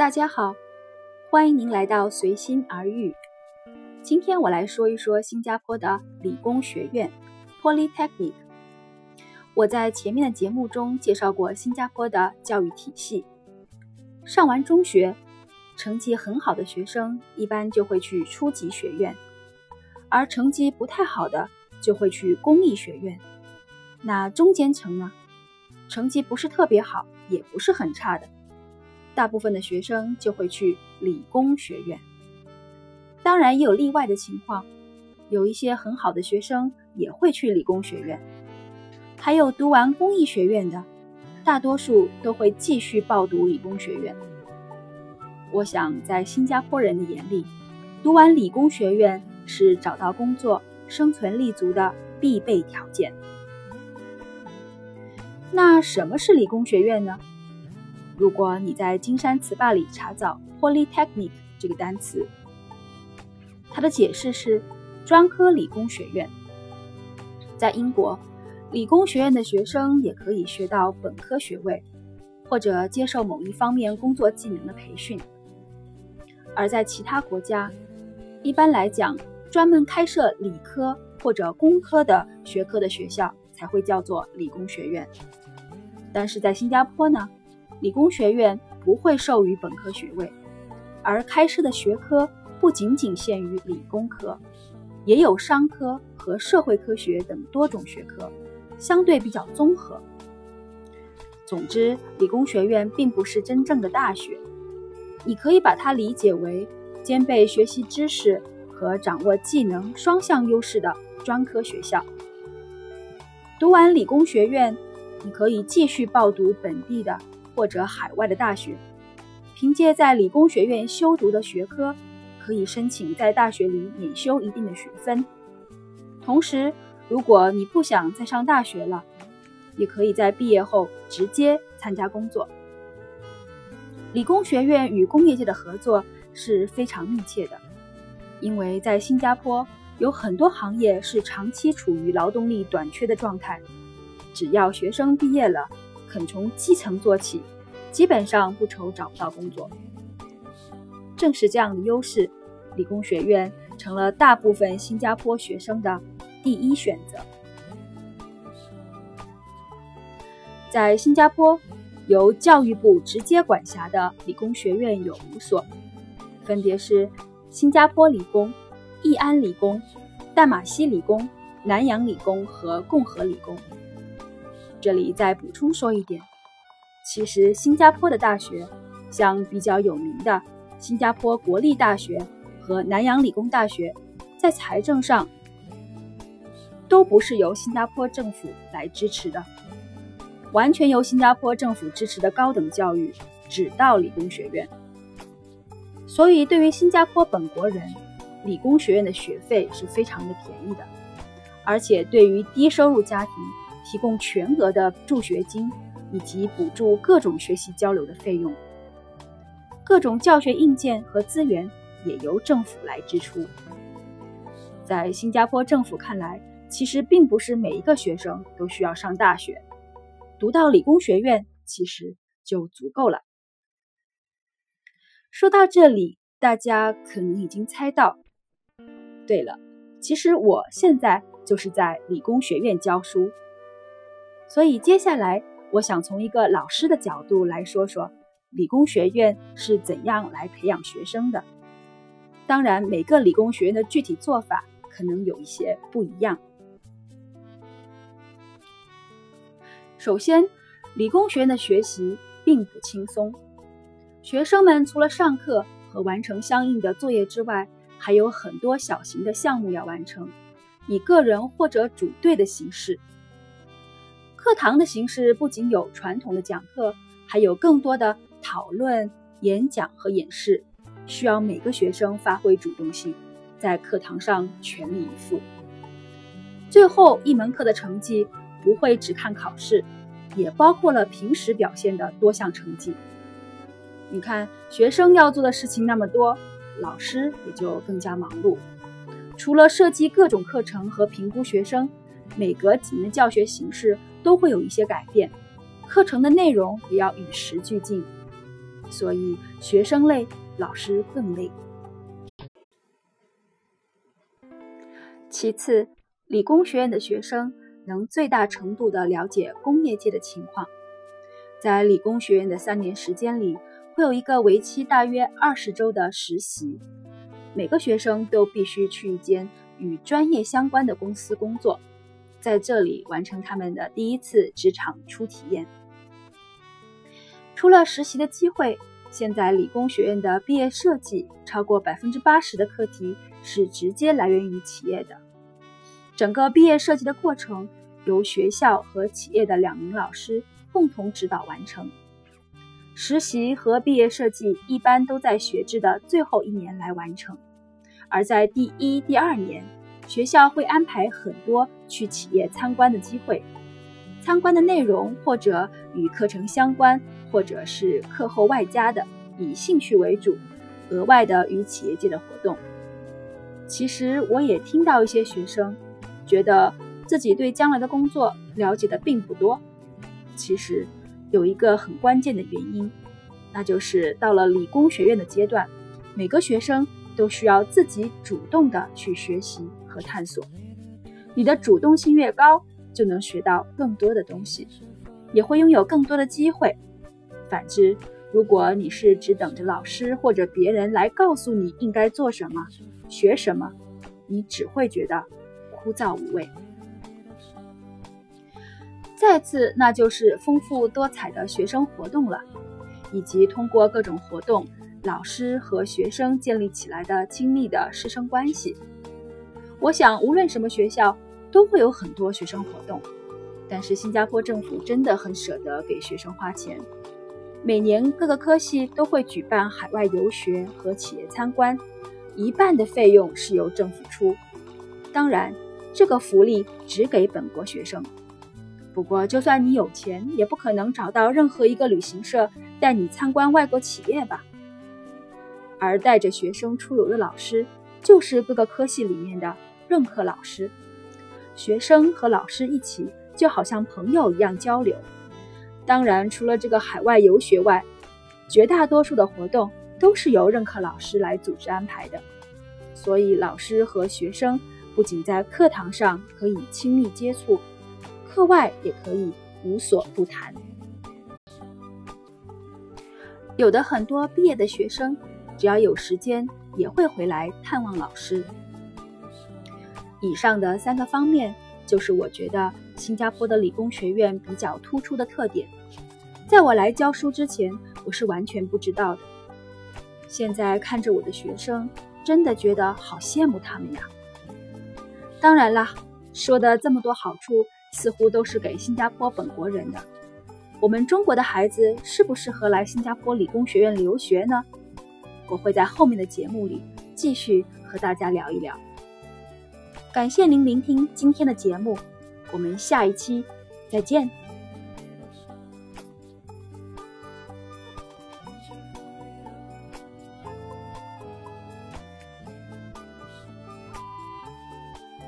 大家好，欢迎您来到随心而遇。今天我来说一说新加坡的理工学院 （Polytechnic）。我在前面的节目中介绍过新加坡的教育体系。上完中学，成绩很好的学生一般就会去初级学院，而成绩不太好的就会去公益学院。那中间层呢？成绩不是特别好，也不是很差的。大部分的学生就会去理工学院，当然也有例外的情况，有一些很好的学生也会去理工学院，还有读完工艺学院的，大多数都会继续报读理工学院。我想在新加坡人的眼里，读完理工学院是找到工作、生存立足的必备条件。那什么是理工学院呢？如果你在金山词霸里查找 “Polytechnic” 这个单词，它的解释是专科理工学院。在英国，理工学院的学生也可以学到本科学位，或者接受某一方面工作技能的培训。而在其他国家，一般来讲，专门开设理科或者工科的学科的学校才会叫做理工学院。但是在新加坡呢？理工学院不会授予本科学位，而开设的学科不仅仅限于理工科，也有商科和社会科学等多种学科，相对比较综合。总之，理工学院并不是真正的大学，你可以把它理解为兼备学习知识和掌握技能双向优势的专科学校。读完理工学院，你可以继续报读本地的。或者海外的大学，凭借在理工学院修读的学科，可以申请在大学里免修一定的学分。同时，如果你不想再上大学了，也可以在毕业后直接参加工作。理工学院与工业界的合作是非常密切的，因为在新加坡有很多行业是长期处于劳动力短缺的状态，只要学生毕业了。肯从基层做起，基本上不愁找不到工作。正是这样的优势，理工学院成了大部分新加坡学生的第一选择。在新加坡，由教育部直接管辖的理工学院有五所，分别是新加坡理工、义安理工、淡马锡理工、南洋理工和共和理工。这里再补充说一点，其实新加坡的大学，像比较有名的新加坡国立大学和南洋理工大学，在财政上都不是由新加坡政府来支持的，完全由新加坡政府支持的高等教育只到理工学院。所以，对于新加坡本国人，理工学院的学费是非常的便宜的，而且对于低收入家庭。提供全额的助学金，以及补助各种学习交流的费用，各种教学硬件和资源也由政府来支出。在新加坡政府看来，其实并不是每一个学生都需要上大学，读到理工学院其实就足够了。说到这里，大家可能已经猜到，对了，其实我现在就是在理工学院教书。所以接下来，我想从一个老师的角度来说说理工学院是怎样来培养学生的。当然，每个理工学院的具体做法可能有一些不一样。首先，理工学院的学习并不轻松，学生们除了上课和完成相应的作业之外，还有很多小型的项目要完成，以个人或者组队的形式。课堂的形式不仅有传统的讲课，还有更多的讨论、演讲和演示，需要每个学生发挥主动性，在课堂上全力以赴。最后一门课的成绩不会只看考试，也包括了平时表现的多项成绩。你看，学生要做的事情那么多，老师也就更加忙碌。除了设计各种课程和评估学生，每隔几年教学形式。都会有一些改变，课程的内容也要与时俱进。所以学生累，老师更累。其次，理工学院的学生能最大程度地了解工业界的情况。在理工学院的三年时间里，会有一个为期大约二十周的实习，每个学生都必须去一间与专业相关的公司工作，在这里完成他们的第一次职场初体验。除了实习的机会，现在理工学院的毕业设计超过百分之八十的课题是直接来源于企业的。整个毕业设计的过程由学校和企业的两名老师。共同指导完成实习和毕业设计，一般都在学制的最后一年来完成。而在第一、第二年，学校会安排很多去企业参观的机会，参观的内容或者与课程相关，或者是课后外加的，以兴趣为主，额外的与企业界的活动。其实我也听到一些学生觉得自己对将来的工作了解的并不多。其实有一个很关键的原因，那就是到了理工学院的阶段，每个学生都需要自己主动的去学习和探索。你的主动性越高，就能学到更多的东西，也会拥有更多的机会。反之，如果你是只等着老师或者别人来告诉你应该做什么、学什么，你只会觉得枯燥无味。再次，那就是丰富多彩的学生活动了，以及通过各种活动，老师和学生建立起来的亲密的师生关系。我想，无论什么学校都会有很多学生活动，但是新加坡政府真的很舍得给学生花钱。每年各个科系都会举办海外游学和企业参观，一半的费用是由政府出。当然，这个福利只给本国学生。不过，就算你有钱，也不可能找到任何一个旅行社带你参观外国企业吧。而带着学生出游的老师，就是各个科系里面的任课老师。学生和老师一起，就好像朋友一样交流。当然，除了这个海外游学外，绝大多数的活动都是由任课老师来组织安排的。所以，老师和学生不仅在课堂上可以亲密接触。课外也可以无所不谈。有的很多毕业的学生，只要有时间也会回来探望老师。以上的三个方面，就是我觉得新加坡的理工学院比较突出的特点。在我来教书之前，我是完全不知道的。现在看着我的学生，真的觉得好羡慕他们呀。当然啦，说的这么多好处。似乎都是给新加坡本国人的。我们中国的孩子适不适合来新加坡理工学院留学呢？我会在后面的节目里继续和大家聊一聊。感谢您聆听今天的节目，我们下一期再见。